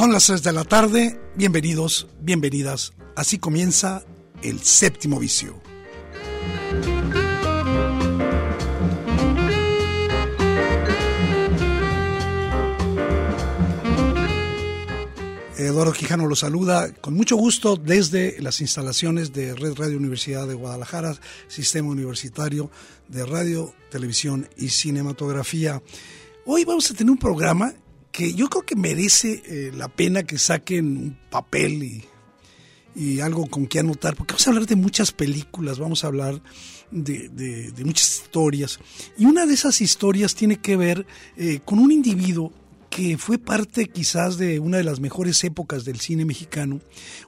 Son las 3 de la tarde, bienvenidos, bienvenidas. Así comienza el séptimo vicio. Eduardo Quijano lo saluda con mucho gusto desde las instalaciones de Red Radio Universidad de Guadalajara, Sistema Universitario de Radio, Televisión y Cinematografía. Hoy vamos a tener un programa que yo creo que merece eh, la pena que saquen un papel y, algo con que anotar, porque vamos a hablar de muchas películas, vamos a hablar de muchas historias. Y una de esas historias tiene que ver eh, con un individuo que fue parte quizás de una de las mejores épocas del cine mexicano,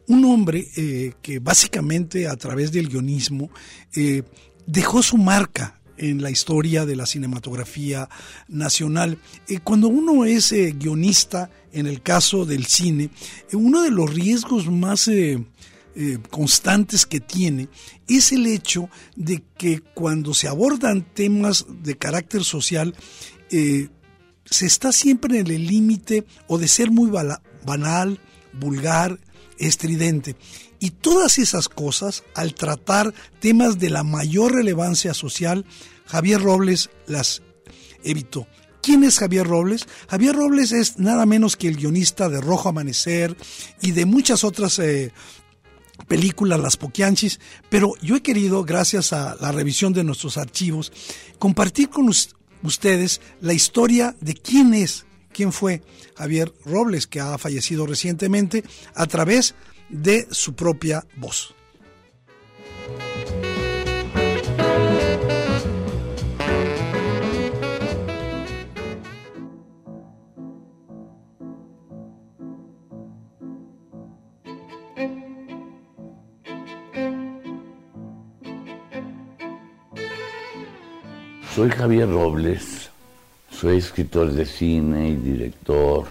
un hombre eh, que básicamente a través del guionismo eh, dejó su marca en la historia de la cinematografía nacional. Eh, cuando uno es eh, guionista, en el caso del cine, eh, uno de los riesgos más constantes que tiene es el hecho de que cuando se abordan temas de carácter social, se está siempre en el límite o de ser muy banal, vulgar, estridente. Y todas esas cosas, al tratar temas de la mayor relevancia social, Javier Robles las evitó. ¿Quién es Javier Robles? Javier Robles es nada menos que el guionista de Rojo Amanecer y de muchas otras eh, películas, Las Poquianchis, pero yo he querido, gracias a la revisión de nuestros archivos, compartir con ustedes la historia de quién es, quién fue Javier Robles, que ha fallecido recientemente, a través de su propia voz. Soy Javier Robles, soy escritor de cine y director.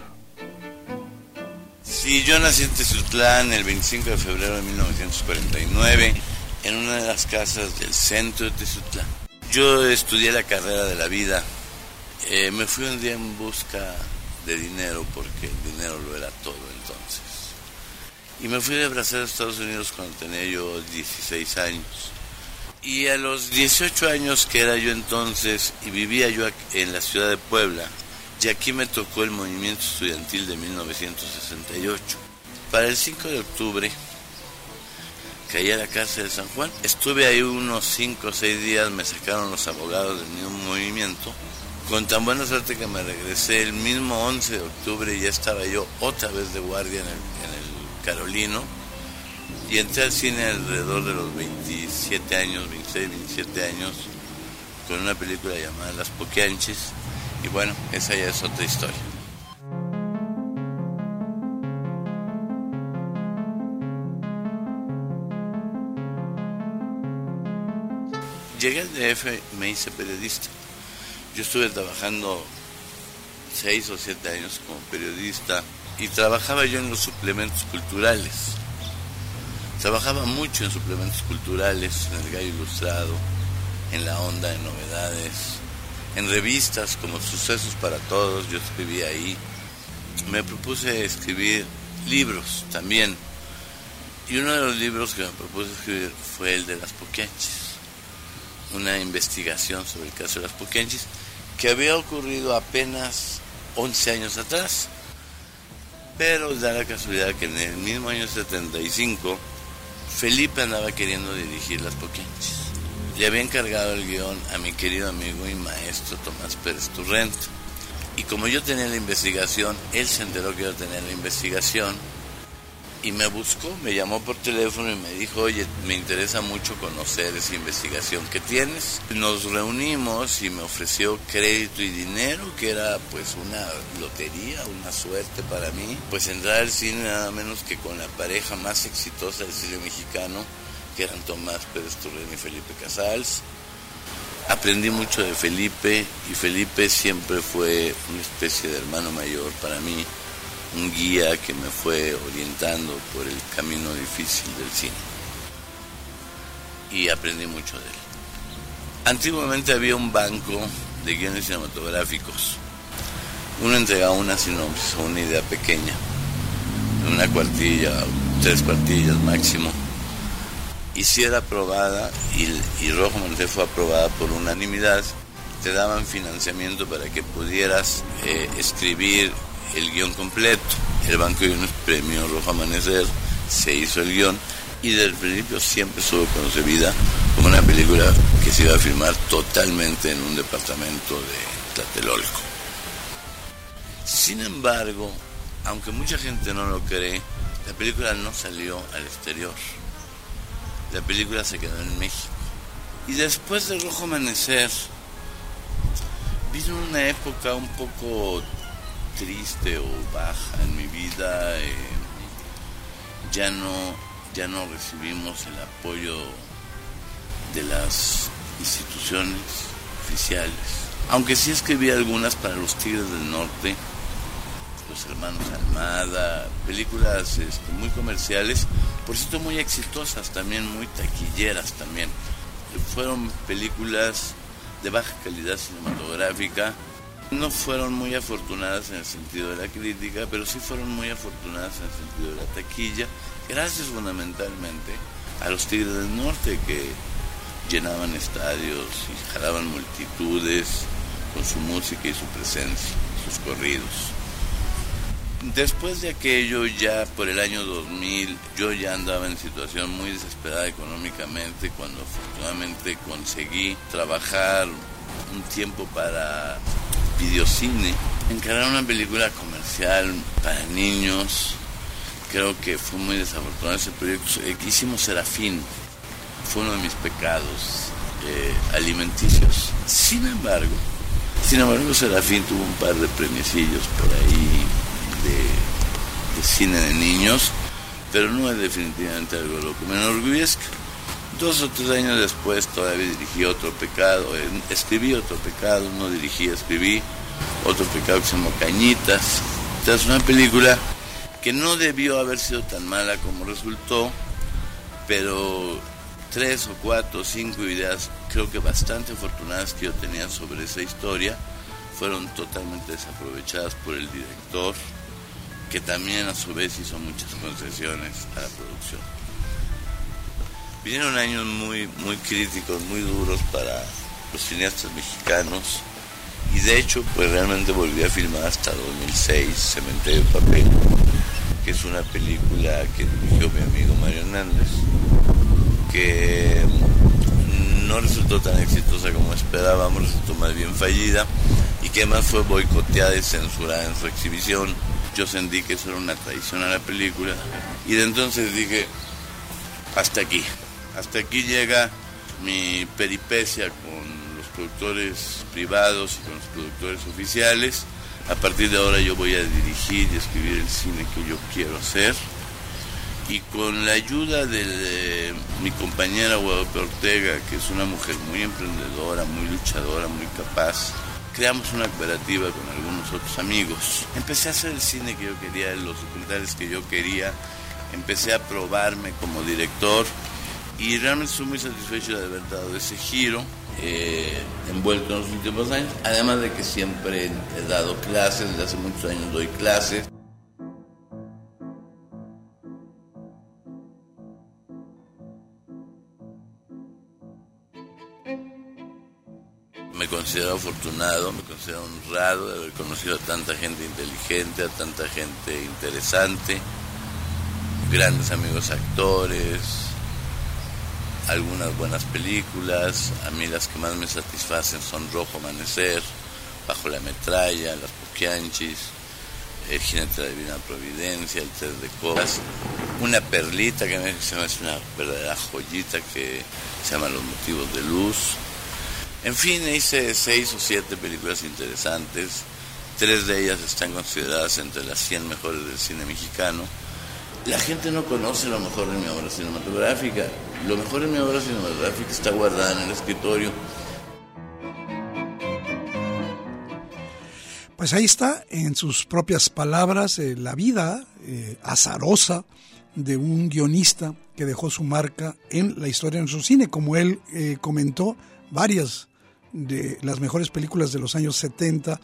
Sí, yo nací en Tezutlán el 25 de febrero de 1949, en una de las casas del centro de Tezutlán. Yo estudié la carrera de la vida. Eh, me fui un día en busca de dinero, porque el dinero lo era todo entonces. Y me fui de Brasil a Estados Unidos cuando tenía yo 16 años. Y a los 18 años que era yo entonces y vivía yo en la ciudad de Puebla, y aquí me tocó el movimiento estudiantil de 1968. Para el 5 de octubre caí a la casa de San Juan. Estuve ahí unos 5 o 6 días, me sacaron los abogados del mismo movimiento. Con tan buena suerte que me regresé el mismo 11 de octubre, ya estaba yo otra vez de guardia en el Carolino y entré al cine alrededor de los 27 años, 26, 27 años, con una película llamada Las Poquianches. Y bueno, esa ya es otra historia. Llegué al DF, me hice periodista. Yo estuve trabajando seis o siete años como periodista y trabajaba yo en los suplementos culturales. Trabajaba mucho en suplementos culturales, en el Gallo Ilustrado, en la onda de novedades, en revistas como Sucesos para Todos, yo escribía ahí. Me propuse escribir libros también. Y uno de los libros que me propuse escribir fue el de las Poquianchis, una investigación sobre el caso de las Poquianchis, que había ocurrido apenas 11 años atrás. Pero da la casualidad que en el mismo año 75, Felipe andaba queriendo dirigir Las Poquenches. Le había encargado el guion a mi querido amigo y maestro Tomás Pérez Turrento. Y como yo tenía la investigación, él se enteró que yo tenía la investigación y me buscó, me llamó por teléfono y me dijo, oye, me interesa mucho conocer esa investigación que tienes. Nos reunimos y me ofreció crédito y dinero, que era pues una lotería, una suerte para mí, pues entrar al cine nada menos que con la pareja más exitosa del cine mexicano, que eran Tomás Pérez Turren y Felipe Casals. Aprendí mucho de Felipe y Felipe siempre fue una especie de hermano mayor para mí un guía que me fue orientando por el camino difícil del cine. Y aprendí mucho de él. Antiguamente había un banco de guiones cinematográficos. Uno entregaba una sinopsis o una idea pequeña, una cuartilla, tres cuartillas máximo. Y si era aprobada, y, Rojo Monte fue aprobada por unanimidad, te daban financiamiento para que pudieras eh, escribir el guion completo. El Banco de Guiones Premio Rojo Amanecer, se hizo el guion y desde el principio siempre estuvo concebida como una película que se iba a filmar totalmente en un departamento de Tlatelolco. Sin embargo, aunque mucha gente no lo cree, la película no salió al exterior. La película se quedó en México. Y después del Rojo Amanecer, vino una época un poco triste o baja en mi vida, eh, ya no ya no recibimos el apoyo de las instituciones oficiales. Aunque sí escribí algunas para los Tigres del Norte, los hermanos Almada, películas este, muy comerciales, por cierto muy exitosas también, muy taquilleras también. Fueron películas de baja calidad cinematográfica, no fueron muy afortunadas en el sentido de la crítica, pero sí fueron muy afortunadas en el sentido de la taquilla, gracias fundamentalmente a los Tigres del Norte que llenaban estadios y jalaban multitudes con su música y su presencia, sus corridos. Después de aquello, ya por el año 2000, yo ya andaba en situación muy desesperada económicamente cuando afortunadamente conseguí trabajar un tiempo para videocine, encarar una película comercial para niños, creo que fue muy desafortunado ese proyecto. Hicimos Serafín, fue uno de mis pecados eh, alimenticios. Sin embargo, sin embargo, Serafín tuvo un par de premiecillos por ahí de, cine de niños, pero no es definitivamente algo lo que me enorgullezca. Dos o tres años después todavía dirigí otro pecado, escribí otro pecado, no dirigí, escribí otro pecado que se llamó Cañitas. Es una película que no debió haber sido tan mala como resultó, pero tres o cuatro o cinco ideas creo que bastante afortunadas que yo tenía sobre esa historia fueron totalmente desaprovechadas por el director, que también a su vez hizo muchas concesiones a la producción. Vinieron años muy, muy críticos, muy duros para los cineastas mexicanos y de hecho pues realmente volví a filmar hasta 2006 Cementerio de Papel, que es una película que dirigió mi amigo Mario Hernández, que no resultó tan exitosa como esperábamos, resultó más bien fallida y que además fue boicoteada y censurada en su exhibición. Yo sentí que eso era una traición a la película y de entonces dije, hasta aquí. Hasta aquí llega mi peripecia con los productores privados y con los productores oficiales. A partir de ahora yo voy a dirigir y escribir el cine que yo quiero hacer. Y con la ayuda de, mi compañera Guadalupe Ortega, que es una mujer muy emprendedora, muy luchadora, muy capaz, creamos una cooperativa con algunos otros amigos. Empecé a hacer el cine que yo quería, los documentales que yo quería. Empecé a probarme como director y realmente estoy muy satisfecho de haber dado ese giro eh, envuelto en los últimos años, además de que siempre he dado clases, desde hace muchos años doy clases. considero afortunado, me considero honrado de haber conocido a tanta gente inteligente, a tanta gente interesante, grandes amigos actores, algunas buenas películas. A mí las que más me satisfacen son Rojo Amanecer, Bajo la Metralla, Las Poquianchis, El Jinete de la Divina Providencia, El Tres de Copas. Una perlita que me se es una verdadera joyita que se llama Los Motivos de Luz. En fin, hice seis o siete películas interesantes. Tres de ellas están consideradas entre las 100 mejores del cine mexicano. La gente no conoce lo mejor de mi obra cinematográfica. Lo mejor de mi obra cinematográfica está guardada en el escritorio. Pues ahí está, en sus propias palabras, eh, la vida eh, azarosa de un guionista que dejó su marca en la historia de su cine. Como él eh, comentó, varias de las mejores películas de los años 70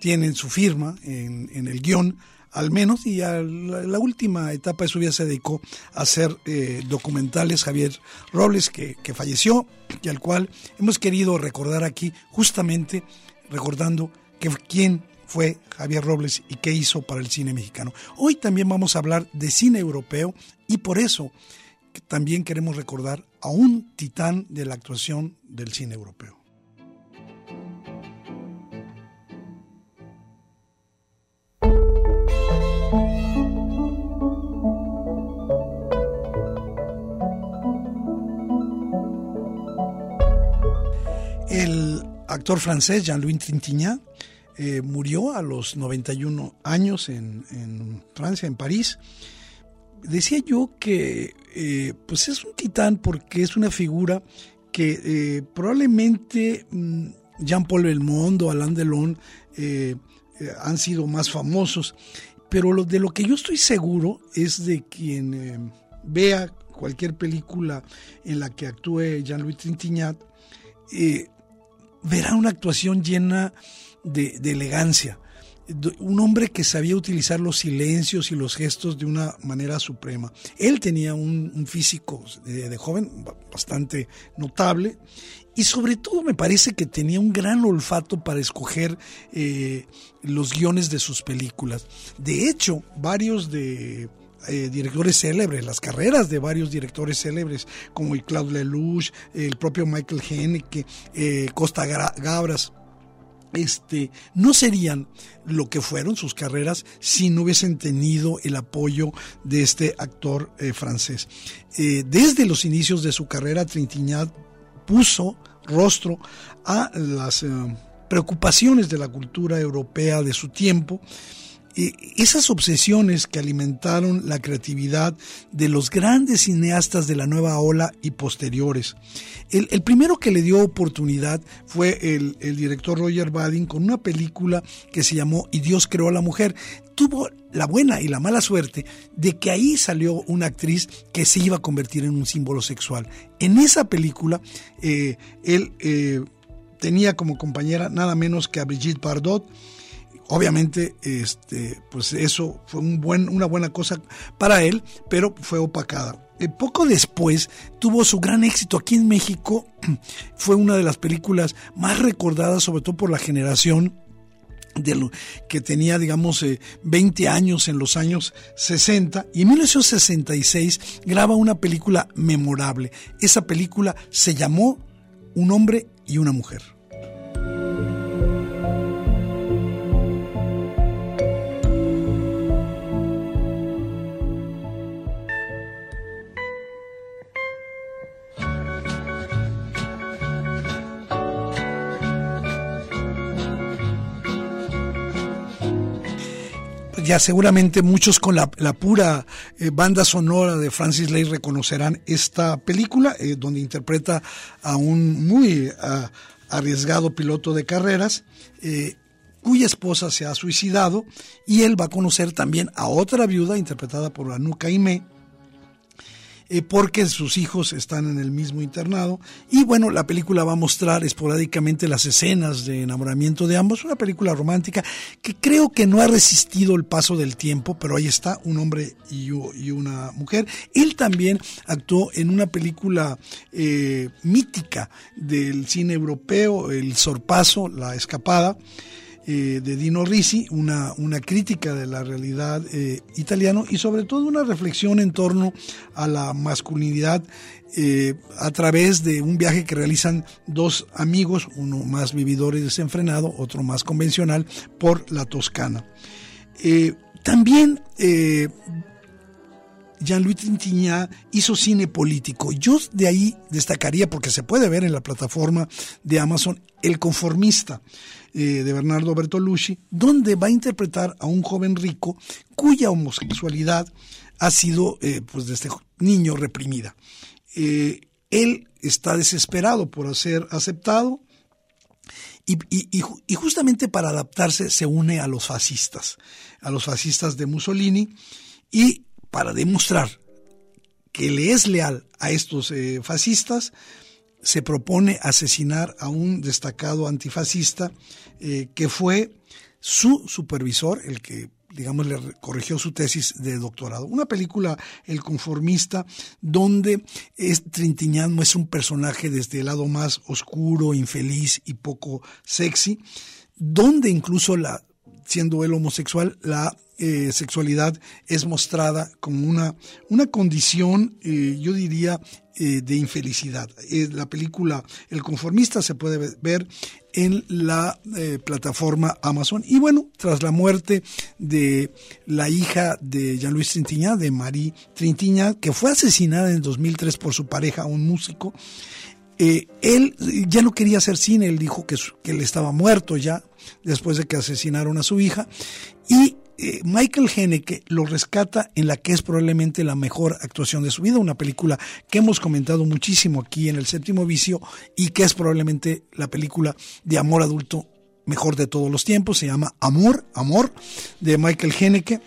tienen su firma en, en el guion al menos, y a la, última etapa de su vida se dedicó a hacer eh, documentales, Javier Robles, que, que, falleció y al cual hemos querido recordar aquí, justamente recordando que quién fue Javier Robles y qué hizo para el cine mexicano. Hoy también vamos a hablar de cine europeo y por eso también queremos recordar a un titán de la actuación del cine europeo. Actor francés Jean-Louis Trintignant eh, murió a los 91 años en, Francia, en París. Decía yo que eh, pues es un titán porque es una figura que eh, probablemente mm, Jean-Paul Belmondo, Alain Delon han sido más famosos, pero lo, de lo que yo estoy seguro es de quien vea cualquier película en la que actúe Jean-Louis Trintignant, verá una actuación llena de, elegancia. Un hombre que sabía utilizar los silencios y los gestos de una manera suprema. Él tenía un, físico de, joven bastante notable y sobre todo me parece que tenía un gran olfato para escoger eh, los guiones de sus películas. De hecho, varios de eh, directores célebres, las carreras de varios directores célebres, como Claude Lelouch, el propio Michael Haneke, eh, Costa Gabras, este, no serían lo que fueron sus carreras si no hubiesen tenido el apoyo de este actor eh, francés. desde los inicios de su carrera, Trintignant puso rostro a las preocupaciones de la cultura europea de su tiempo esas obsesiones que alimentaron la creatividad de los grandes cineastas de la nueva ola y posteriores. El, primero que le dio oportunidad fue el, director Roger Badin con una película que se llamó Y Dios creó a la mujer. Tuvo la buena y la mala suerte de que ahí salió una actriz que se iba a convertir en un símbolo sexual. En esa película, eh, él eh, tenía como compañera nada menos que a Brigitte Bardot, Obviamente, este, pues eso fue un buen, una buena cosa para él, pero fue opacada. Eh, poco después tuvo su gran éxito aquí en México. Fue una de las películas más recordadas, sobre todo por la generación de lo, que tenía, digamos, 20 eh, años en los años 60 y en 1966 graba una película memorable. Esa película se llamó Un hombre y una mujer. Ya seguramente muchos con la, pura eh, banda sonora de Francis Lay reconocerán esta película, eh, donde interpreta a un muy arriesgado piloto de carreras, eh, cuya esposa se ha suicidado, y él va a conocer también a otra viuda interpretada por Anuka Ime, eh, porque sus hijos están en el mismo internado. Y bueno, la película va a mostrar esporádicamente las escenas de enamoramiento de ambos. Una película romántica que creo que no ha resistido el paso del tiempo, pero ahí está, un hombre y, una mujer. Él también actuó en una película eh, mítica del cine europeo, El Sorpaso, La Escapada. Eh, de Dino Risi, una, una crítica de la realidad eh, italiana y sobre todo una reflexión en torno a la masculinidad eh, a través de un viaje que realizan dos amigos, uno más vividor y desenfrenado, otro más convencional, por la Toscana. también Jean-Louis Trintignant hizo cine político. Yo de ahí destacaría, porque se puede ver en la plataforma de Amazon, El Conformista. Eh, de Bernardo Bertolucci, donde va a interpretar a un joven rico cuya homosexualidad ha sido, eh, pues desde niño, reprimida. Eh, él está desesperado por ser aceptado y, justamente para adaptarse se une a los fascistas, a los fascistas de Mussolini y para demostrar que le es leal a estos fascistas, se propone asesinar a un destacado antifascista eh, que fue su supervisor, el que digamos, le corrigió su tesis de doctorado. Una película, El conformista, donde es, Trintignant muestra un personaje desde el lado más oscuro, infeliz y poco sexy, donde incluso la, siendo él homosexual, la eh, sexualidad es mostrada como una, una condición, eh, yo diría, eh, de infelicidad. la película El conformista se puede ver en la plataforma Amazon. Y bueno, tras la muerte de la hija de Jean-Louis Trintignant, de Marie Trintignant, que fue asesinada en 2003 por su pareja, un músico, él ya no quería hacer cine, él dijo que, que él estaba muerto ya después de que asesinaron a su hija. Y eh, Michael Haneke lo rescata en la que es probablemente la mejor actuación de su vida, una película que hemos comentado muchísimo aquí en el séptimo vicio y que es probablemente la película de amor adulto mejor de todos los tiempos, se llama Amor, Amor, de Michael Haneke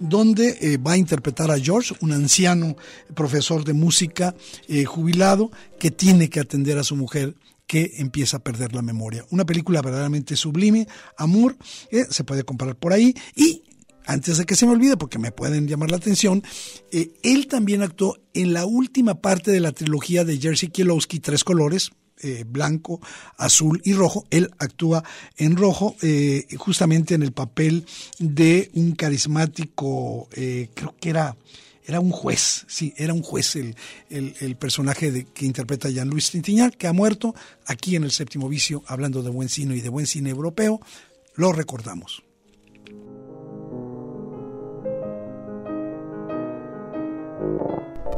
donde eh, va a interpretar a George, un anciano profesor de música eh, jubilado que tiene que atender a su mujer que empieza a perder la memoria. Una película verdaderamente sublime, Amor, eh, se puede comprar por ahí y antes de que se me olvide, porque me pueden llamar la atención, eh, él también actuó en la última parte de la trilogía de Jerzy Kielowski, Tres Colores, eh, blanco, azul y rojo. Él actúa en rojo, justamente en el papel de un carismático, creo que era era un juez, sí, era un juez el, el, personaje de, que interpreta Jean-Louis Trintignant, que ha muerto aquí en el séptimo vicio, hablando de buen cine y de buen cine europeo, lo recordamos.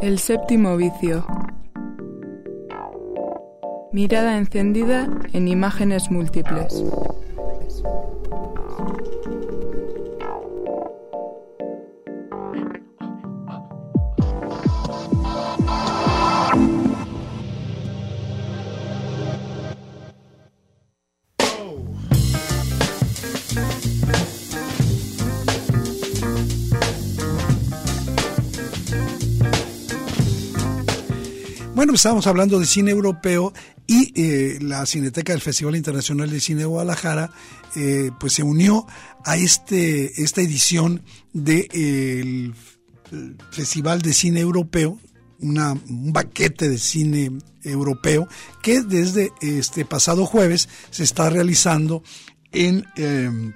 El séptimo vicio. Mirada encendida en imágenes múltiples. Bueno, estábamos hablando de cine europeo y eh, la Cineteca del Festival Internacional de Cine de Guadalajara eh, pues se unió a este, esta edición del Festival de Cine Europeo, una, un baquete de cine europeo que desde este pasado jueves se está realizando en... Eh,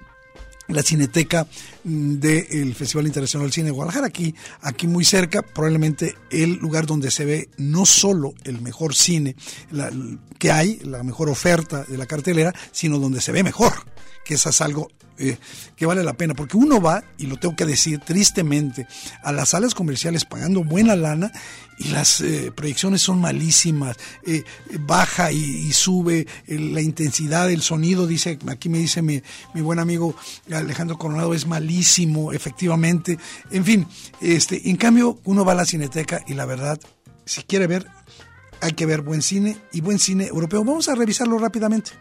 la cineteca mm, del Festival Internacional de Cine de Guadalajara, aquí, aquí muy cerca, probablemente el lugar donde se ve no solo el mejor cine que hay, la mejor oferta de la cartelera, sino donde se ve mejor, que eso es algo eh, que vale la pena, porque uno va, y lo tengo que decir tristemente, a las salas comerciales pagando buena lana y las eh, proyecciones son malísimas, eh, baja y, sube la intensidad del sonido, dice, aquí me dice mi, mi, buen amigo Alejandro Coronado, es malísimo, efectivamente, en fin, este, en cambio uno va a la cineteca y la verdad, si quiere ver, hay que ver buen cine y buen cine europeo. Vamos a revisarlo rápidamente.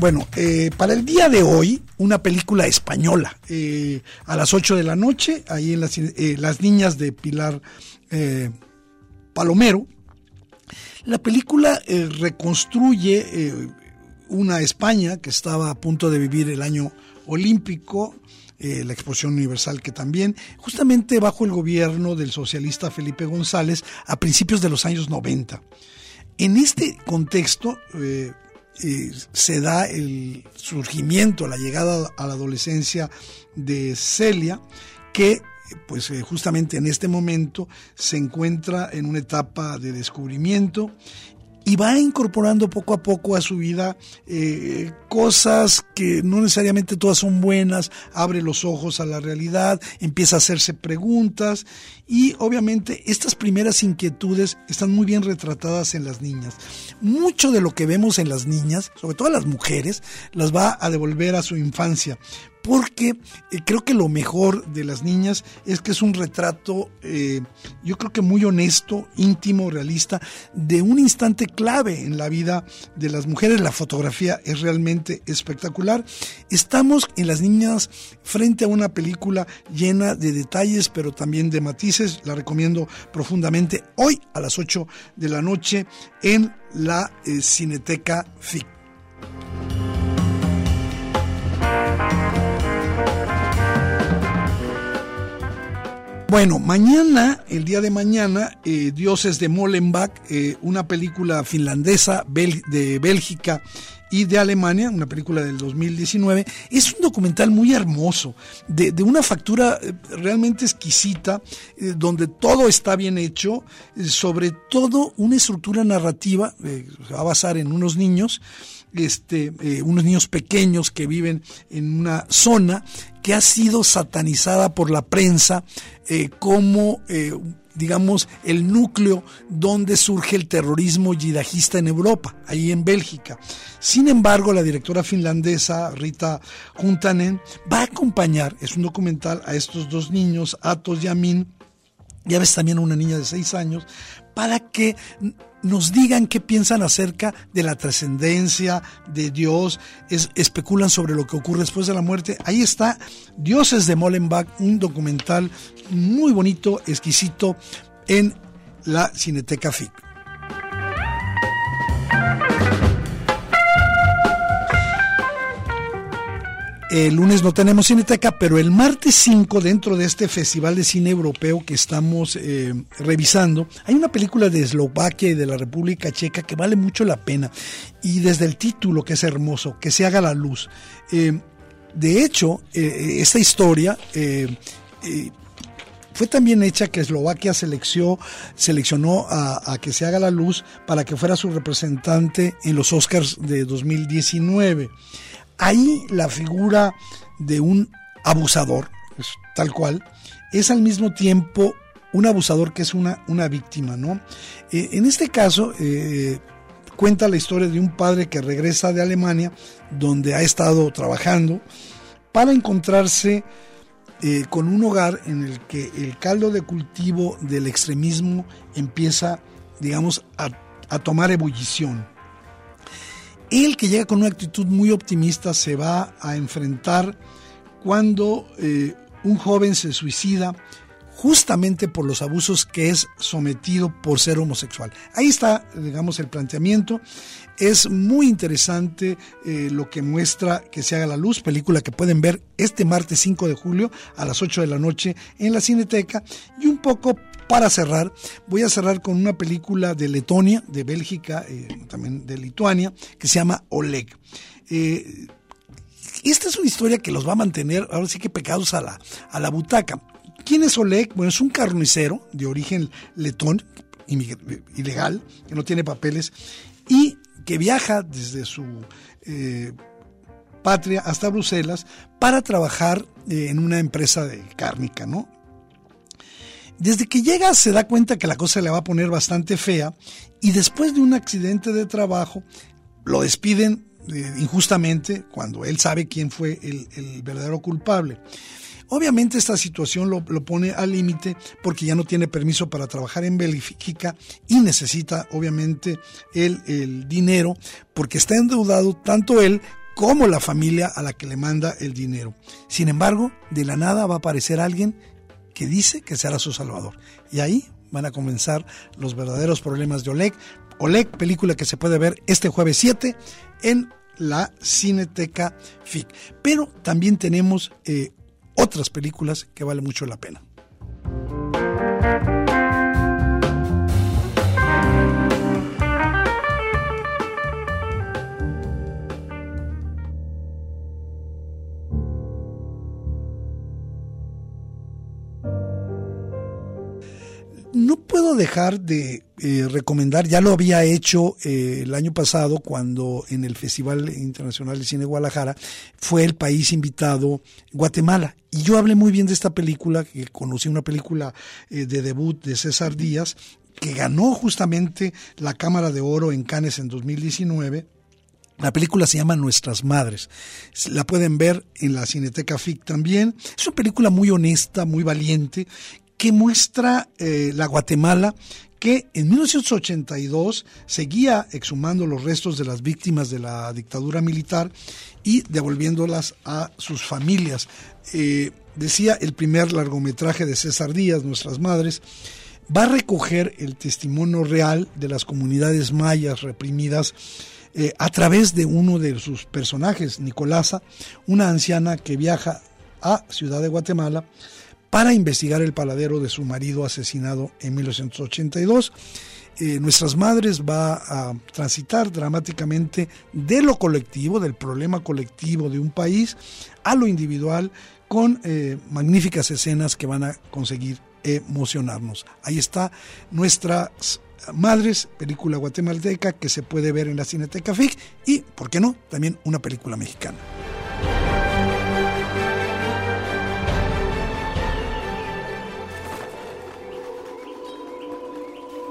Bueno, eh, para el día de hoy, una película española. Eh, a las 8 de la noche, ahí en las, eh, las niñas de Pilar Palomero. La película reconstruye una España que estaba a punto de vivir el año olímpico, la exposición universal que también, justamente bajo el gobierno del socialista Felipe González a principios de los años 90. En este contexto eh, se da el surgimiento, la llegada a la adolescencia de Celia, que pues eh, justamente en este momento se encuentra en una etapa de descubrimiento y va incorporando poco a poco a su vida eh, cosas que no necesariamente todas son buenas, abre los ojos a la realidad, empieza a hacerse preguntas y obviamente estas primeras inquietudes están muy bien retratadas en las niñas. Mucho de lo que vemos en las niñas, sobre todo las mujeres, las va a devolver a su infancia porque eh, creo que lo mejor de las niñas es que es un retrato, eh, yo creo que muy honesto, íntimo, realista, de un instante clave en la vida de las mujeres. La fotografía es realmente espectacular. Estamos en las niñas frente a una película llena de detalles, pero también de matices. La recomiendo profundamente hoy a las 8 de la noche en la eh, Cineteca FIC. Bueno, mañana, el día de mañana, eh, Dioses de Molenbeek, eh, una película finlandesa de Bélgica y de Alemania, una película del 2019. Es un documental muy hermoso, de, de una factura eh, realmente exquisita, donde todo está bien hecho, sobre todo una estructura narrativa, eh, se va a basar en unos niños, este, unos niños pequeños que viven en una zona que ha sido satanizada por la prensa eh, como, eh, digamos, el núcleo donde surge el terrorismo yihadista en Europa, ahí en Bélgica. Sin embargo, la directora finlandesa Rita Juntanen va a acompañar, es un documental, a estos dos niños, Atos y Amin, ya ves también una niña de seis años, para que nos digan qué piensan acerca de la trascendencia de Dios, es, especulan sobre lo que ocurre después de la muerte. Ahí está Dioses de Molenbeek, un documental muy bonito, exquisito, en la Cineteca FIC. El lunes no tenemos Cineteca, pero el martes 5, dentro de este Festival de Cine Europeo que estamos eh, revisando, hay una película de Eslovaquia y de la República Checa que vale mucho la pena. Y desde el título, que es hermoso, que se haga la luz. Eh, de hecho, eh, esta historia fue también hecha que Eslovaquia seleccionó, seleccionó a, que se haga la luz para que fuera su representante en los Oscars de 2019. Ahí la figura de un abusador, tal cual, es al mismo tiempo un abusador que es una, una víctima, ¿no? Eh, en este caso, eh, cuenta la historia de un padre que regresa de Alemania, donde ha estado trabajando, para encontrarse eh, con un hogar en el que el caldo de cultivo del extremismo empieza, digamos, a tomar ebullición. Él que llega con una actitud muy optimista se va a enfrentar cuando eh, un joven se suicida justamente por los abusos que es sometido por ser homosexual. Ahí está, digamos, el planteamiento. Es muy interesante eh, lo que muestra que se haga la luz, película que pueden ver este martes 5 de julio a las 8 de la noche en la Cineteca. Y un poco para cerrar, voy a cerrar con una película de Letonia, de Bélgica, eh, también de Lituania, que se llama Oleg. Eh, esta es una historia que los va a mantener, ahora sí que pegados a la, a la butaca. ¿Quién es Oleg? Bueno, es un carnicero de origen letón, ilegal, que no tiene papeles, y que viaja desde su eh, patria hasta Bruselas para trabajar en una empresa de cárnica, ¿no? Desde que llega se da cuenta que la cosa le va a poner bastante fea y después de un accidente de trabajo lo despiden eh, injustamente cuando él sabe quién fue el, verdadero culpable. Obviamente esta situación lo, lo pone al límite porque ya no tiene permiso para trabajar en Bélgica y necesita obviamente el, el dinero porque está endeudado tanto él como la familia a la que le manda el dinero. Sin embargo, de la nada va a aparecer alguien que dice que será su salvador. Y ahí van a comenzar los verdaderos problemas de Oleg. Oleg, película que se puede ver este jueves 7 en la Cineteca FIC. Pero también tenemos eh, otras películas que vale mucho la pena. Puedo dejar de eh, recomendar, ya lo había hecho eh, el año pasado cuando en el Festival Internacional de Cine Guadalajara fue el país invitado Guatemala. Y yo hablé muy bien de esta película, que conocí una película eh, de debut de César Díaz, que ganó justamente la Cámara de Oro en Cannes en 2019. La película se llama Nuestras Madres. La pueden ver en la Cineteca FIC también. Es una película muy honesta, muy valiente, que muestra eh, la Guatemala que en 1982 seguía exhumando los restos de las víctimas de la dictadura militar y devolviéndolas a sus familias. Eh, decía el primer largometraje de César Díaz, Nuestras Madres, va a recoger el testimonio real de las comunidades mayas reprimidas eh, a través de uno de sus personajes, Nicolasa, una anciana que viaja a Ciudad de Guatemala para investigar el paladero de su marido asesinado en 1982. Eh, nuestras madres va a transitar dramáticamente de lo colectivo, del problema colectivo de un país, a lo individual, con eh, magníficas escenas que van a conseguir emocionarnos. Ahí está Nuestras Madres, película guatemalteca que se puede ver en la Cineteca FIC y, ¿por qué no?, también una película mexicana.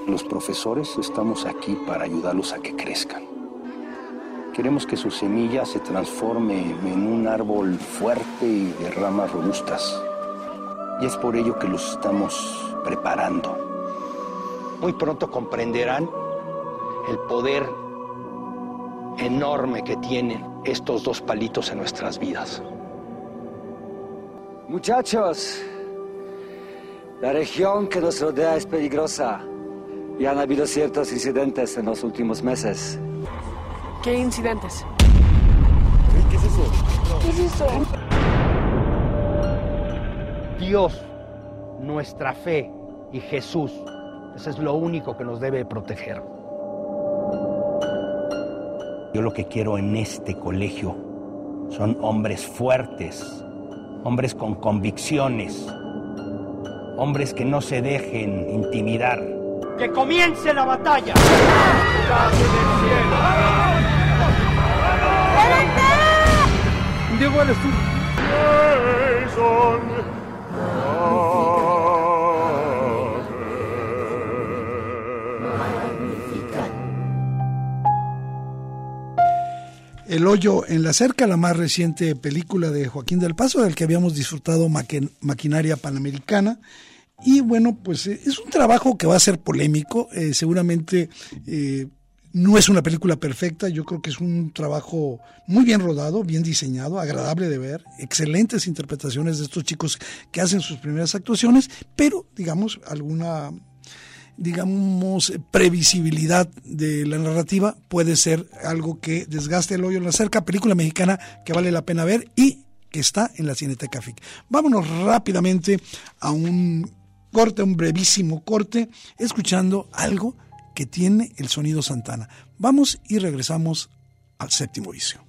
Los profesores estamos aquí para ayudarlos a que crezcan. Queremos que su semilla se transforme en un árbol fuerte y de ramas robustas. Y es por ello que los estamos preparando. Muy pronto comprenderán el poder enorme que tienen estos dos palitos en nuestras vidas. Muchachos, la región que nos rodea es peligrosa. Y han habido ciertos incidentes en los últimos meses. ¿Qué incidentes? ¿Qué es eso? ¿Qué es eso? Dios, nuestra fe y Jesús. Eso es lo único que nos debe proteger. Yo lo que quiero en este colegio son hombres fuertes, hombres con convicciones, hombres que no se dejen intimidar que comience la batalla. Diego, eres tú. El hoyo en la cerca, la más reciente película de Joaquín del Paso, del que habíamos disfrutado Maquinaria Panamericana, y bueno, pues eh, es un trabajo que va a ser polémico, eh, seguramente eh, no es una película perfecta, yo creo que es un trabajo muy bien rodado, bien diseñado, agradable de ver, excelentes interpretaciones de estos chicos que hacen sus primeras actuaciones, pero digamos alguna digamos previsibilidad de la narrativa puede ser algo que desgaste el hoyo en la cerca, película mexicana que vale la pena ver y que está en la Cineteca FIC. Vámonos rápidamente a un corte, un brevísimo corte, escuchando algo que tiene el sonido Santana. Vamos y regresamos al séptimo vicio.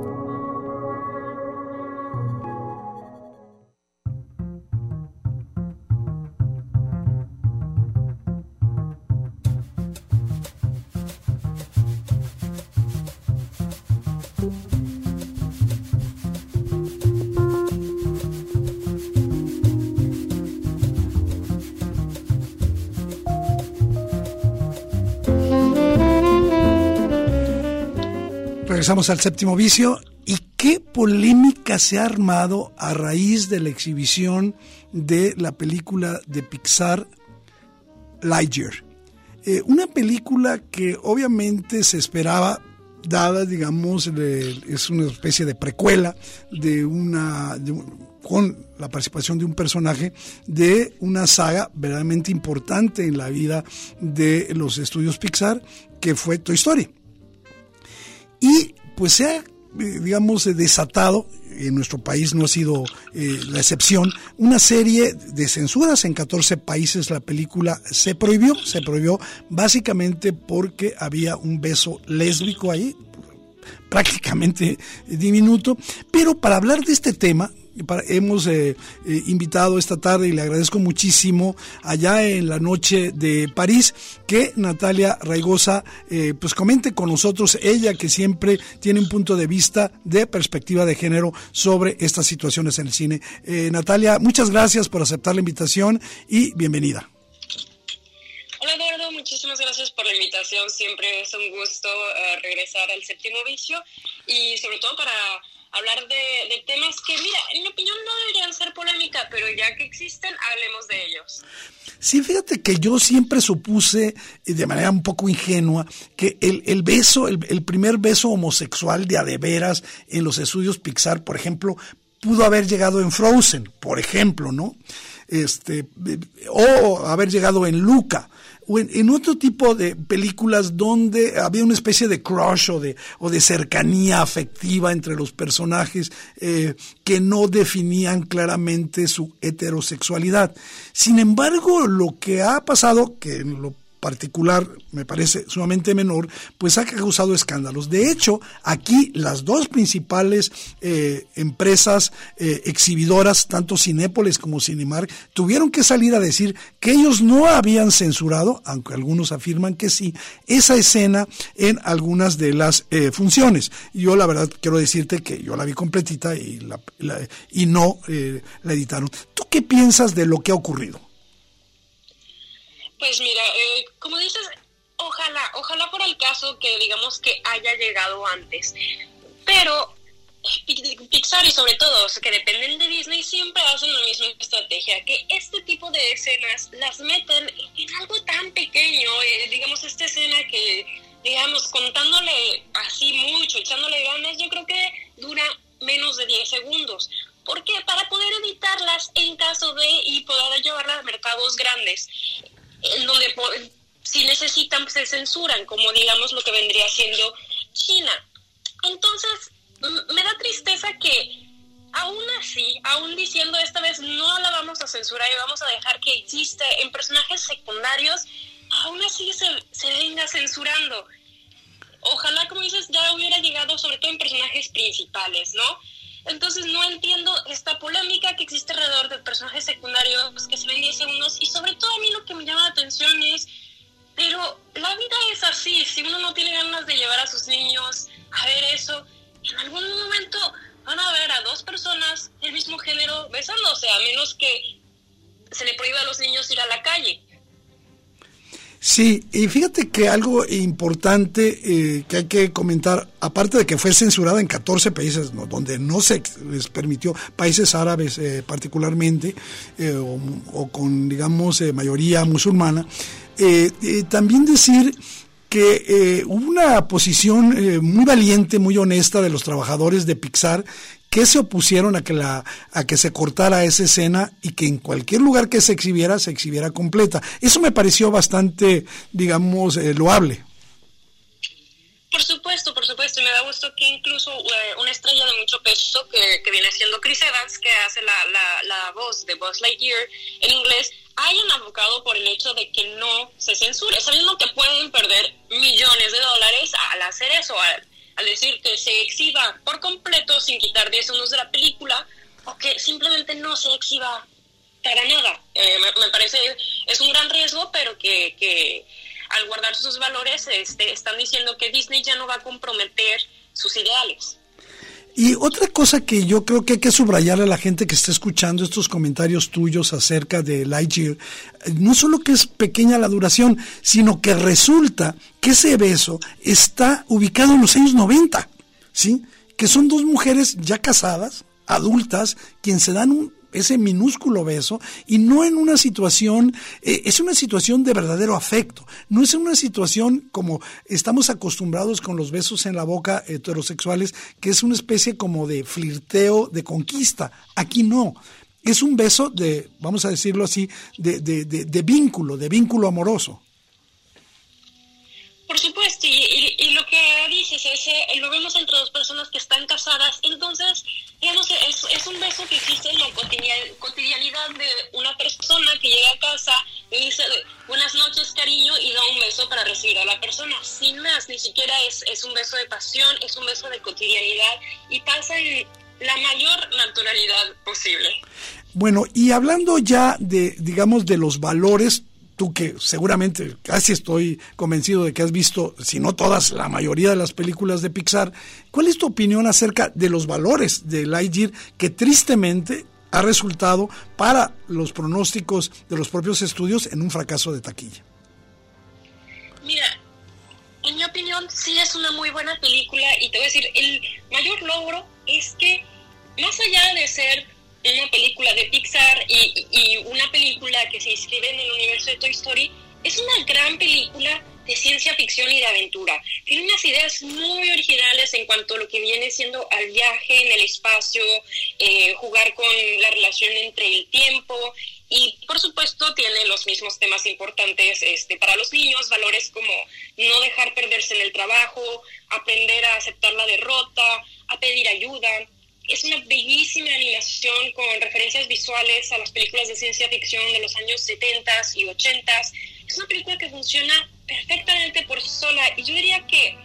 Regresamos al séptimo vicio. ¿Y qué polémica se ha armado a raíz de la exhibición de la película de Pixar Lightyear? Eh, una película que obviamente se esperaba, dada, digamos, es una especie de precuela de una. con la participación de un personaje de una saga verdaderamente importante en la vida de los estudios Pixar, que fue Toy Story. Y pues se ha, eh, digamos, desatado, en nuestro país no ha sido eh, la excepción, una serie de censuras. En 14 países la película se prohibió, se prohibió básicamente porque había un beso lésbico ahí, prácticamente diminuto, pero para hablar de este tema, hemos eh, eh, invitado esta tarde y le agradezco muchísimo allá en la noche de París que Natalia Raigosa eh, pues comente con nosotros ella que siempre tiene un punto de vista de perspectiva de género sobre estas situaciones en el cine. Natalia, muchas gracias por aceptar la invitación y bienvenida. Hola Eduardo, muchísimas gracias por la invitación. Siempre es un gusto regresar al séptimo vicio y sobre todo para hablar de, temas que, mira, en mi opinión no deberían ser polémica, pero ya que existen, hablemos de ellos. Sí, fíjate que yo siempre supuse, de manera un poco ingenua, que el, beso, el, el, primer beso homosexual de adeveras en los estudios Pixar, por ejemplo, pudo haber llegado en Frozen, por ejemplo, ¿no? Este, o haber llegado en Luca en, otro tipo de películas donde había una especie de crush o de, o de cercanía afectiva entre los personajes eh, que no definían claramente su heterosexualidad. Sin embargo, lo que ha pasado, que lo particular me parece sumamente menor, pues ha causado escándalos. De hecho, aquí las dos principales eh, empresas eh, exhibidoras, tanto Cinépolis como Cinemark, tuvieron que salir a decir que ellos no habían censurado, aunque algunos afirman que sí, esa escena en algunas de las eh, funciones. Yo la verdad quiero decirte que yo la vi completita y, y no la editaron. ¿Tú qué piensas de lo que ha ocurrido? Pues mira, eh, como dices, ojalá, ojalá por el caso que digamos que haya llegado antes. Pero Pixar y sobre todo que dependen de Disney siempre hacen la misma estrategia, que este tipo de escenas las meten en algo tan pequeño, eh, digamos esta escena que, digamos, contándole así mucho, echándole ganas, yo creo que dura menos de 10 segundos. ¿Por qué? Para poder editarlas en caso de y poder llevarlas a mercados grandes en donde si necesitan se censuran, como digamos lo que vendría siendo China. Entonces, me da tristeza que aún así, aún diciendo esta vez no la vamos a censurar y vamos a dejar que existe en personajes secundarios, aún así se, se venga censurando. Ojalá, como dices, ya hubiera llegado sobre todo en personajes principales, ¿no? Entonces no entiendo esta polémica que existe alrededor de personajes secundarios que se ven 10 segundos y sobre todo a mí lo que me llama la atención es, pero la vida es así, si uno no tiene ganas de llevar a sus niños a ver eso, en algún momento van a ver a dos personas del mismo género besándose, a menos que se le prohíba a los niños ir a la calle. Sí, y fíjate que algo importante eh, que hay que comentar, aparte de que fue censurada en 14 países donde no se les permitió, países árabes eh, particularmente, eh, o, con, digamos, mayoría musulmana, también decir que hubo una posición muy valiente, muy honesta de los trabajadores de Pixar que se opusieron a que, la, a que se cortara esa escena y que en cualquier lugar que se exhibiera, se exhibiera completa. Eso me pareció bastante, digamos, eh, loable. Por supuesto por supuesto. Y me da gusto que incluso eh, una estrella de mucho peso, que, que, viene siendo Chris Evans, que hace la, la, la voz de Buzz Lightyear en inglés, hayan abocado por el hecho de que no se censure, sabiendo que pueden perder millones de dólares al hacer eso, al, al decir que se exhiba por completo sin quitar 10 segundos de la película, o que simplemente no se exhiba para nada. Eh, me, parece, es un gran riesgo, pero que, que al guardar sus valores este, están diciendo que Disney ya no va a comprometer sus ideales. Y otra cosa que yo creo que hay que subrayar a la gente que está escuchando estos comentarios tuyos acerca de Lightyear, no solo que es pequeña la duración, sino que resulta que ese beso está ubicado en los años 90, ¿sí? Que son dos mujeres ya casadas, adultas, quienes se dan un ese minúsculo beso y no en una situación, eh, es una situación de verdadero afecto, no es una situación como estamos acostumbrados con los besos en la boca heterosexuales, que es una especie como de flirteo, de conquista. Aquí no. Es un beso de, vamos a decirlo así, de, de, de, de vínculo, de vínculo amoroso. Por supuesto, y, lo que dices es, eh, lo vemos entre dos personas que están casadas, entonces, digamos, es, es un beso que existe en la cotidianidad de una persona que llega a casa y dice, buenas noches, cariño, y da un beso para recibir a la persona, sin más, ni siquiera es, es un beso de pasión, es un beso de cotidianidad, y pasa en la mayor naturalidad posible. Bueno, y hablando ya de, digamos, de los valores, tú que seguramente casi estoy convencido de que has visto, si no todas, la mayoría de las películas de Pixar, ¿cuál es tu opinión acerca de los valores de Lightyear que tristemente ha resultado para los pronósticos de los propios estudios en un fracaso de taquilla? Mira, en mi opinión sí es una muy buena película y te voy a decir, el mayor logro es que más allá de ser una película de Pixar Es una gran película de ciencia ficción y de aventura. Tiene unas ideas muy originales en cuanto a lo que viene siendo al viaje en el espacio, eh, jugar con la relación entre el tiempo y por supuesto tiene los mismos temas importantes este, para los niños, valores como no dejar perderse en el trabajo, aprender a aceptar la derrota, a pedir ayuda es una bellísima animación con referencias visuales a las películas de ciencia ficción de los años 70 y 80. Es una película que funciona perfectamente por sola y yo diría que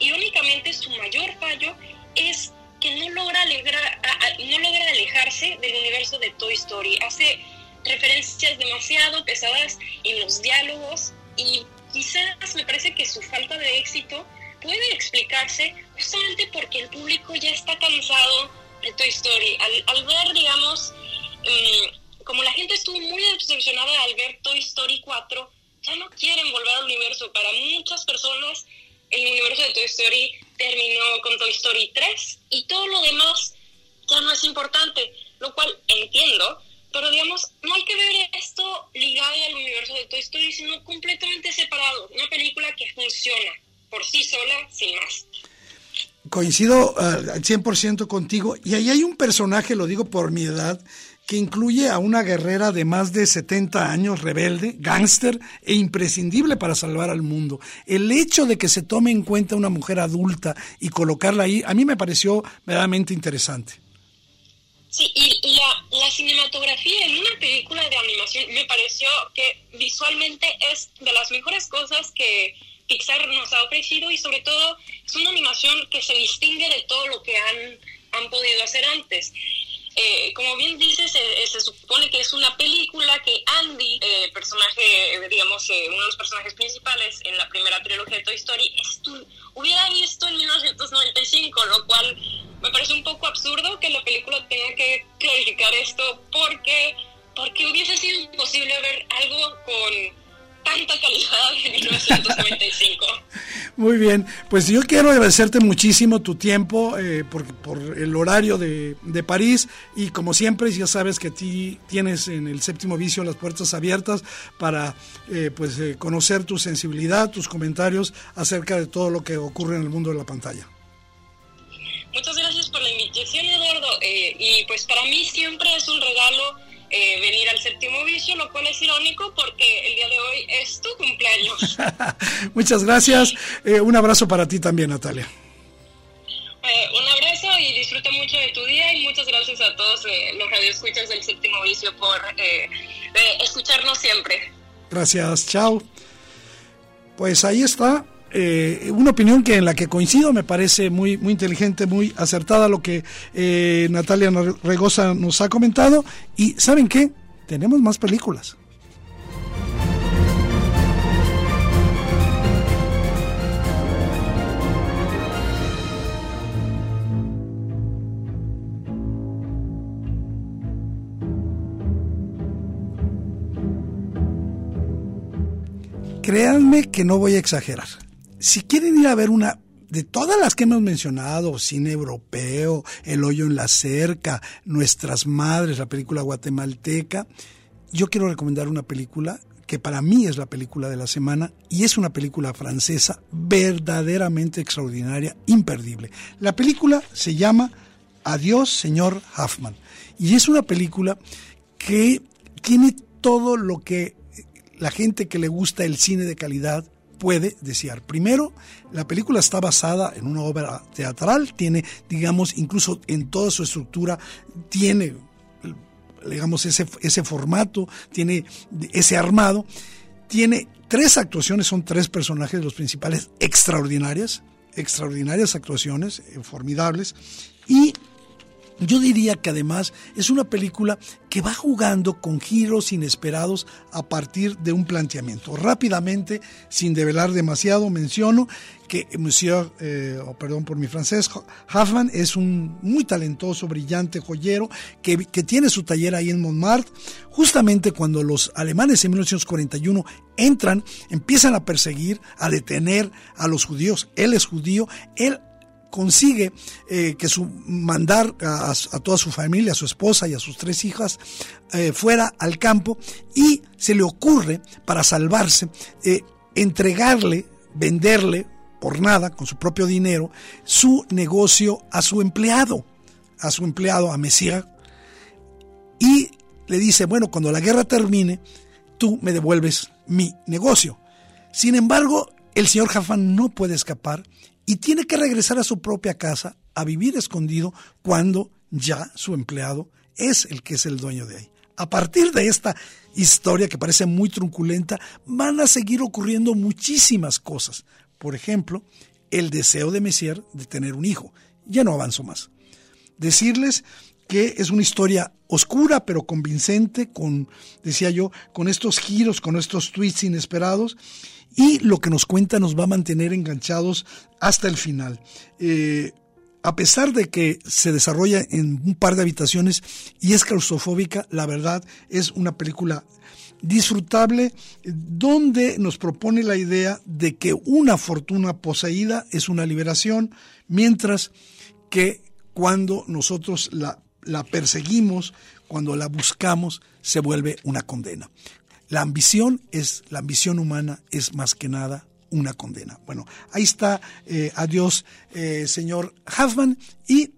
irónicamente su mayor fallo es que no logra, alegra, no logra alejarse del universo de Toy Story. Hace referencias demasiado pesadas en los diálogos y quizás me parece que su falta de éxito puede explicarse justamente porque el público ya está cansado Toy Story. Al, ver, digamos, um, como la gente estuvo muy decepcionada al ver Toy Story 4, ya no quieren volver al universo. Para muchas personas, el universo de Toy Story terminó con Toy Story 3 y todo lo demás ya no es importante, lo cual entiendo, pero digamos, no hay que ver esto ligado al universo de Toy Story, sino completamente separado. Una película que funciona por sí sola, sin más coincido uh, al 100% contigo. Y ahí hay un personaje, lo digo por mi edad, que incluye a una guerrera de más de 70 años, rebelde, gángster e imprescindible para salvar al mundo. El hecho de que se tome en cuenta una mujer adulta y colocarla ahí, a mí me pareció verdaderamente interesante. Sí, y la cinematografía en una película de animación me pareció que visualmente es de las mejores cosas que, Pixar nos ha ofrecido y sobre todo es una animación que se distingue de todo lo que han, han podido hacer antes. Eh, como bien dices, eh, se supone que es una película que Andy, eh, personaje, digamos, uno de los personajes principales en la primera trilogía de Toy Story, hubiera visto en 1995, lo cual me parece un poco absurdo que la película tenga que clarificar esto porque, porque hubiese sido imposible ver algo con tanta calidad en 1995. Muy bien, pues yo quiero agradecerte muchísimo tu tiempo eh, por, por, el horario de, de, París y como siempre ya sabes que ti tienes en el séptimo vicio las puertas abiertas para eh, pues eh, conocer tu sensibilidad, tus comentarios acerca de todo lo que ocurre en el mundo de la pantalla. Muchas gracias por la invitación Eduardo y pues para mí siempre es un regalo eh, venir al séptimo vicio, lo cual es irónico porque el día de hoy es tu cumpleaños. Muchas gracias. Eh, un abrazo para ti también, Natalia. Eh, un abrazo y disfruta mucho de tu día y muchas gracias a todos los radioescuchas del séptimo vicio por escucharnos siempre. Gracias, chao. Pues ahí está eh, una opinión que en la que coincido me parece muy, muy inteligente, muy acertada lo que eh, Natalia Regosa nos ha comentado. Y ¿saben qué? Tenemos más películas. Créanme que no voy a exagerar si quieren ir a ver una de todas las que hemos mencionado, cine europeo, El hoyo en la cerca, Nuestras madres, la película guatemalteca, yo quiero recomendar una película que para mí es la película de la semana y es una película francesa verdaderamente extraordinaria, imperdible. La película se llama Adiós, señor Huffman y es una película que tiene todo lo que la gente que le gusta el cine de calidad puede desear. Primero, la película está basada en una obra teatral, tiene, digamos, incluso en toda su estructura, tiene, digamos, ese, ese formato, tiene ese armado, tiene tres actuaciones, son tres personajes, los principales, extraordinarias, extraordinarias actuaciones, eh, formidables, y yo diría que además es una película que va jugando con giros inesperados a partir de un planteamiento. Rápidamente, sin develar demasiado, menciono que Monsieur, eh, perdón por mi francés, Hoffman es un muy talentoso, brillante joyero que, que tiene su taller ahí en Montmartre. Justamente cuando los alemanes en 1941 entran, empiezan a perseguir, a detener a los judíos. Él es judío, él consigue eh, que su mandar a, toda su familia, a su esposa y a sus tres hijas eh, fuera al campo y se le ocurre para salvarse eh, entregarle, venderle por nada con su propio dinero su negocio a su empleado, a su empleado, a Messier y le dice, bueno, cuando la guerra termine, tú me devuelves mi negocio. Sin embargo, el señor Jafán no puede escapar y tiene que regresar a su propia casa a vivir escondido cuando ya su empleado es el que es el dueño de ahí. A partir de esta historia que parece muy trunculenta, van a seguir ocurriendo muchísimas cosas. Por ejemplo, el deseo de Messier de tener un hijo. Ya no avanzo más. Decirles que es una historia oscura pero convincente, con, decía yo, con estos giros, con estos tweets inesperados y lo que nos cuenta nos va a mantener enganchados hasta el final. Eh, a pesar de que se desarrolla en un par de habitaciones y es claustrofóbica, la verdad es una película disfrutable donde nos propone la idea de que una fortuna poseída es una liberación, mientras que cuando nosotros la, la perseguimos, cuando la buscamos, se vuelve una condena. La ambición es, la ambición humana es más que nada una condena. Bueno, ahí está, eh, adiós, eh, señor Huffman. Y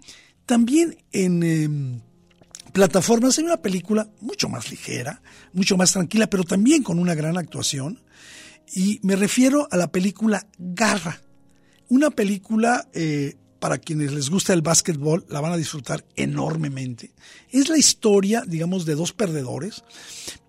también en em, plataformas hay una película mucho más ligera, mucho más tranquila, pero también con una gran actuación. Y me refiero a la película Garra, una película eh, para quienes les gusta el básquetbol, la van a disfrutar enormemente. Es la historia, digamos, de dos perdedores,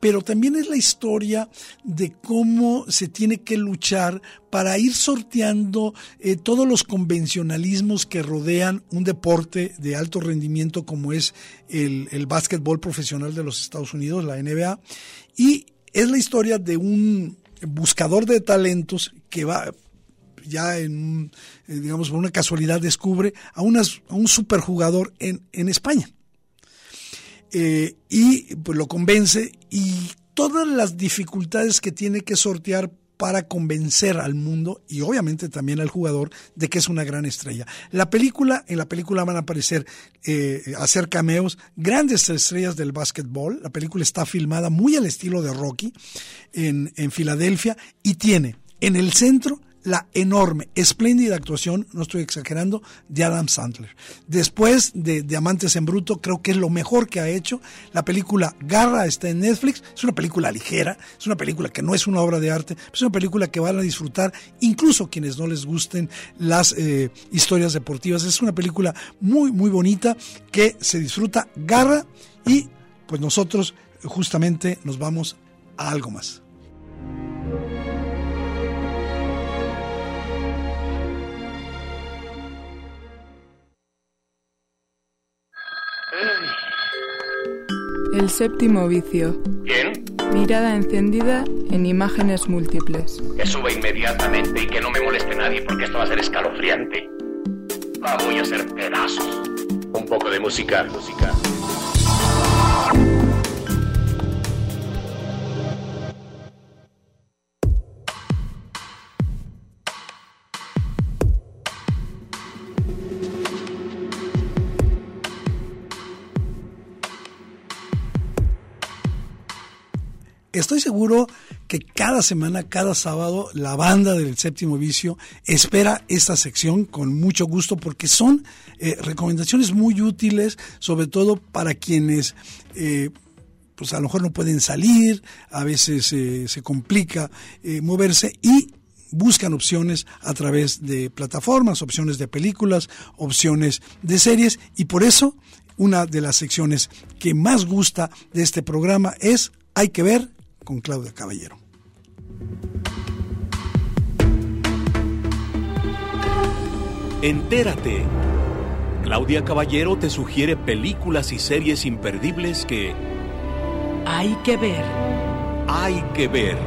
pero también es la historia de cómo se tiene que luchar para ir sorteando eh, todos los convencionalismos que rodean un deporte de alto rendimiento como es el, el básquetbol profesional de los Estados Unidos, la NBA, y es la historia de un buscador de talentos que va ya en, eh, digamos, por una casualidad descubre a, a un superjugador en, en España. Eh, y pues lo convence y todas las dificultades que tiene que sortear para convencer al mundo y obviamente también al jugador de que es una gran estrella. La película, en la película van a aparecer, eh, hacer cameos, grandes estrellas del básquetbol. La película está filmada muy al estilo de Rocky en, en Filadelfia y tiene en el centro la enorme, espléndida actuación, no estoy exagerando, de Adam Sandler. Después de Diamantes en Bruto, creo que es lo mejor que ha hecho. La película Garra está en Netflix, es una película ligera, es una película que no es una obra de arte, es una película que van a disfrutar incluso quienes no les gusten las eh, historias deportivas. Es una película muy, muy bonita que se disfruta Garra y pues nosotros justamente nos vamos a algo más. El séptimo vicio. ¿Quién? Mirada encendida en imágenes múltiples. Que suba inmediatamente y que no me moleste nadie porque esto va a ser escalofriante. La voy a hacer pedazos. Un poco de música, música. Estoy seguro que cada semana, cada sábado, la banda del séptimo vicio espera esta sección con mucho gusto porque son eh, recomendaciones muy útiles, sobre todo para quienes... Eh, pues a lo mejor no pueden salir, a veces eh, se complica moverse y buscan opciones a través de plataformas, opciones de películas, opciones de series y por eso una de las secciones que más gusta de este programa es Hay que ver con Claudia Caballero. Entérate. Claudia Caballero te sugiere películas y series imperdibles que hay que ver. Hay que ver.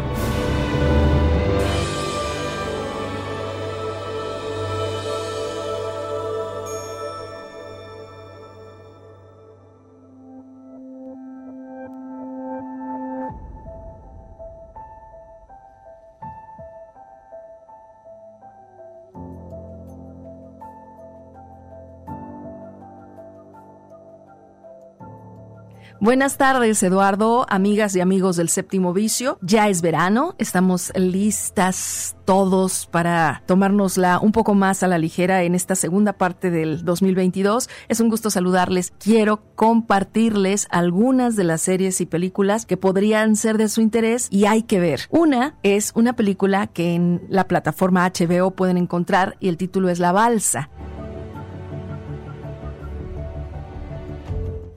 Buenas tardes, Eduardo, amigas y amigos del séptimo vicio. Ya es verano, estamos listas todos para tomárnosla un poco más a la ligera en esta segunda parte del 2022. Es un gusto saludarles. Quiero compartirles algunas de las series y películas que podrían ser de su interés y hay que ver. Una es una película que en la plataforma HBO pueden encontrar y el título es La Balsa.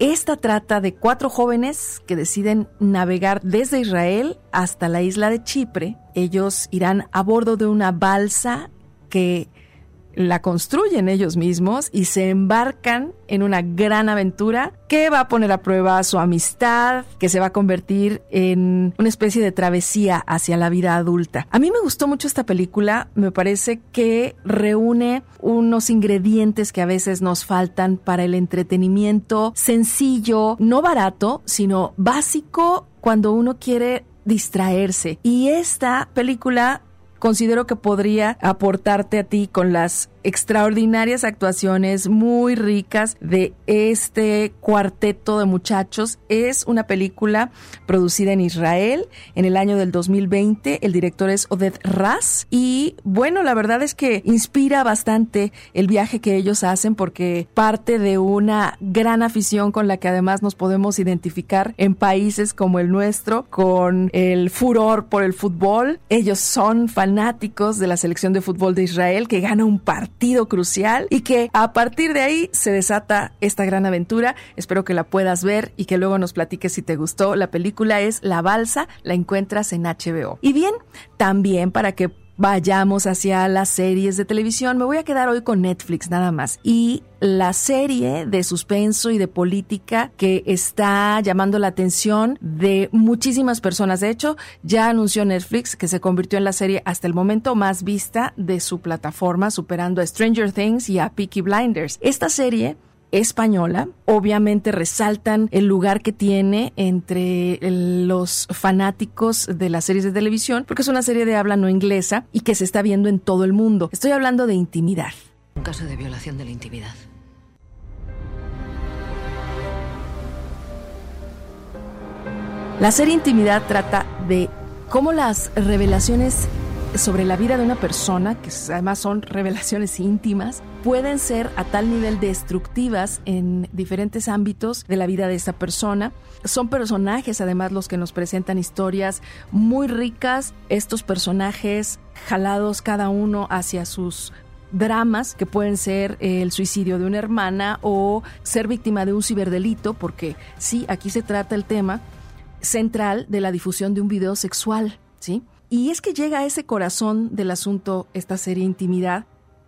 Esta trata de cuatro jóvenes que deciden navegar desde Israel hasta la isla de Chipre. Ellos irán a bordo de una balsa que la construyen ellos mismos y se embarcan en una gran aventura que va a poner a prueba su amistad, que se va a convertir en una especie de travesía hacia la vida adulta. A mí me gustó mucho esta película, me parece que reúne unos ingredientes que a veces nos faltan para el entretenimiento sencillo, no barato, sino básico cuando uno quiere distraerse. Y esta película considero que podría aportarte a ti con las extraordinarias actuaciones muy ricas de este cuarteto de muchachos. Es una película producida en Israel en el año del 2020. El director es Oded Raz y bueno, la verdad es que inspira bastante el viaje que ellos hacen porque parte de una gran afición con la que además nos podemos identificar en países como el nuestro con el furor por el fútbol. Ellos son fanáticos de la selección de fútbol de Israel que gana un partido partido crucial y que a partir de ahí se desata esta gran aventura. Espero que la puedas ver y que luego nos platiques si te gustó. La película es La Balsa, la encuentras en HBO. Y bien, también para que vayamos hacia las series de televisión. Me voy a quedar hoy con Netflix nada más. Y la serie de suspenso y de política que está llamando la atención de muchísimas personas. De hecho, ya anunció Netflix que se convirtió en la serie hasta el momento más vista de su plataforma, superando a Stranger Things y a Peaky Blinders. Esta serie española. Obviamente resaltan el lugar que tiene entre los fanáticos de las series de televisión, porque es una serie de habla no inglesa y que se está viendo en todo el mundo. Estoy hablando de intimidad. Un caso de violación de la intimidad. La serie Intimidad trata de cómo las revelaciones sobre la vida de una persona, que además son revelaciones íntimas, pueden ser a tal nivel destructivas en diferentes ámbitos de la vida de esta persona. Son personajes además los que nos presentan historias muy ricas, estos personajes jalados cada uno hacia sus dramas que pueden ser el suicidio de una hermana o ser víctima de un ciberdelito, porque sí, aquí se trata el tema central de la difusión de un video sexual, ¿sí? Y es que llega a ese corazón del asunto esta serie Intimidad.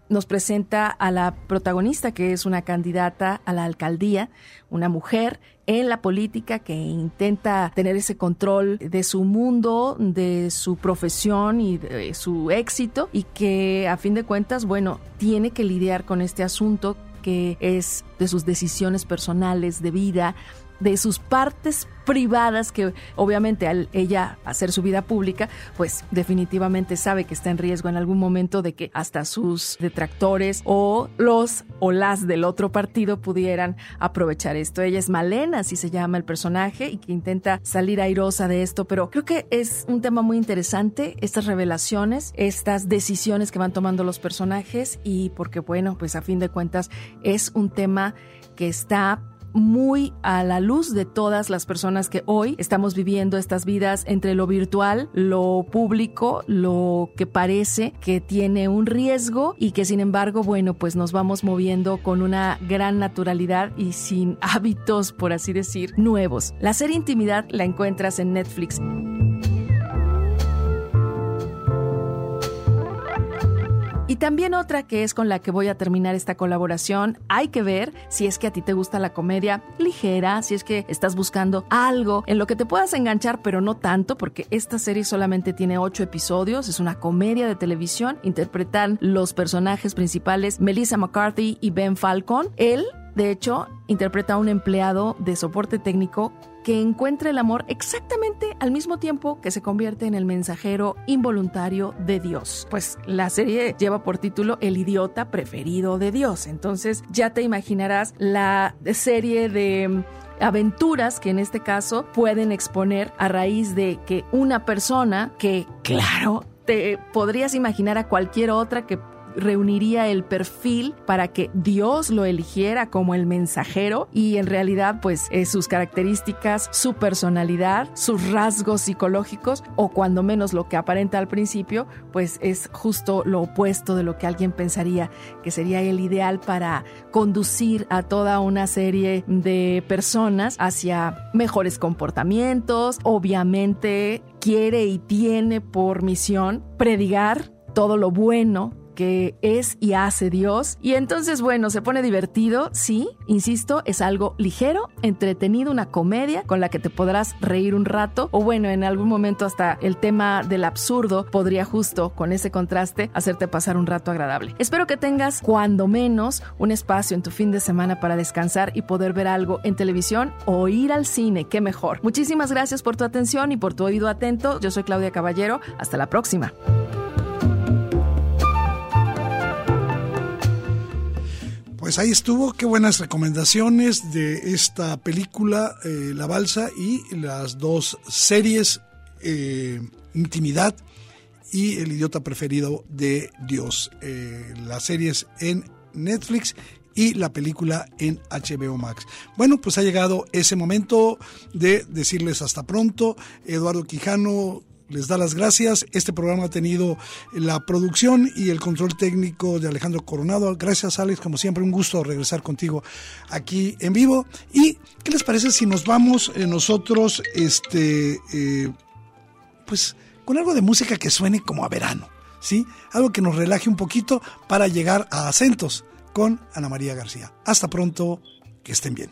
Nos presenta a la protagonista, que es una candidata a la alcaldía, una mujer en la política que intenta tener ese control de su mundo, de su profesión y de su éxito, y que a fin de cuentas, bueno, tiene que lidiar con este asunto que es de sus decisiones personales de vida, de sus partes privadas que obviamente al ella hacer su vida pública, pues definitivamente sabe que está en riesgo en algún momento de que hasta sus detractores o los o las del otro partido pudieran aprovechar esto. Ella es Malena, así se llama el personaje, y que intenta salir airosa de esto, pero creo que es un tema muy interesante, estas revelaciones, estas decisiones que van tomando los personajes y porque bueno, pues a fin de cuentas es un tema que está muy a la luz de todas las personas que hoy estamos viviendo estas vidas entre lo virtual, lo público, lo que parece que tiene un riesgo y que sin embargo, bueno, pues nos vamos moviendo con una gran naturalidad y sin hábitos, por así decir, nuevos. La serie Intimidad la encuentras en Netflix. Y también otra que es con la que voy a terminar esta colaboración, hay que ver si es que a ti te gusta la comedia ligera, si es que estás buscando algo en lo que te puedas enganchar, pero no tanto, porque esta serie solamente tiene ocho episodios, es una comedia de televisión, interpretan los personajes principales Melissa McCarthy y Ben Falcon. Él de hecho, interpreta a un empleado de soporte técnico que encuentra el amor exactamente al mismo tiempo que se convierte en el mensajero involuntario de Dios. Pues la serie lleva por título El idiota preferido de Dios. Entonces ya te imaginarás la serie de aventuras que en este caso pueden exponer a raíz de que una persona que, claro, te podrías imaginar a cualquier otra que reuniría el perfil para que Dios lo eligiera como el mensajero y en realidad pues eh, sus características, su personalidad, sus rasgos psicológicos o cuando menos lo que aparenta al principio pues es justo lo opuesto de lo que alguien pensaría que sería el ideal para conducir a toda una serie de personas hacia mejores comportamientos, obviamente quiere y tiene por misión predigar todo lo bueno que es y hace Dios. Y entonces, bueno, se pone divertido, sí, insisto, es algo ligero, entretenido, una comedia con la que te podrás reír un rato o bueno, en algún momento hasta el tema del absurdo podría justo con ese contraste hacerte pasar un rato agradable. Espero que tengas cuando menos un espacio en tu fin de semana para descansar y poder ver algo en televisión o ir al cine, qué mejor. Muchísimas gracias por tu atención y por tu oído atento. Yo soy Claudia Caballero. Hasta la próxima. Pues ahí estuvo, qué buenas recomendaciones de esta película, eh, La Balsa, y las dos series, eh, Intimidad y El idiota preferido de Dios. Eh, las series en Netflix y la película en HBO Max. Bueno, pues ha llegado ese momento de decirles hasta pronto. Eduardo Quijano les da las gracias. Este programa ha tenido la producción y el control técnico de Alejandro Coronado. Gracias, Alex. Como siempre, un gusto regresar contigo aquí en vivo. ¿Y qué les parece si nos vamos eh, nosotros, este, eh, pues, con algo de música que suene como a verano? ¿Sí? Algo que nos relaje un poquito para llegar a acentos con Ana María García. Hasta pronto, que estén bien.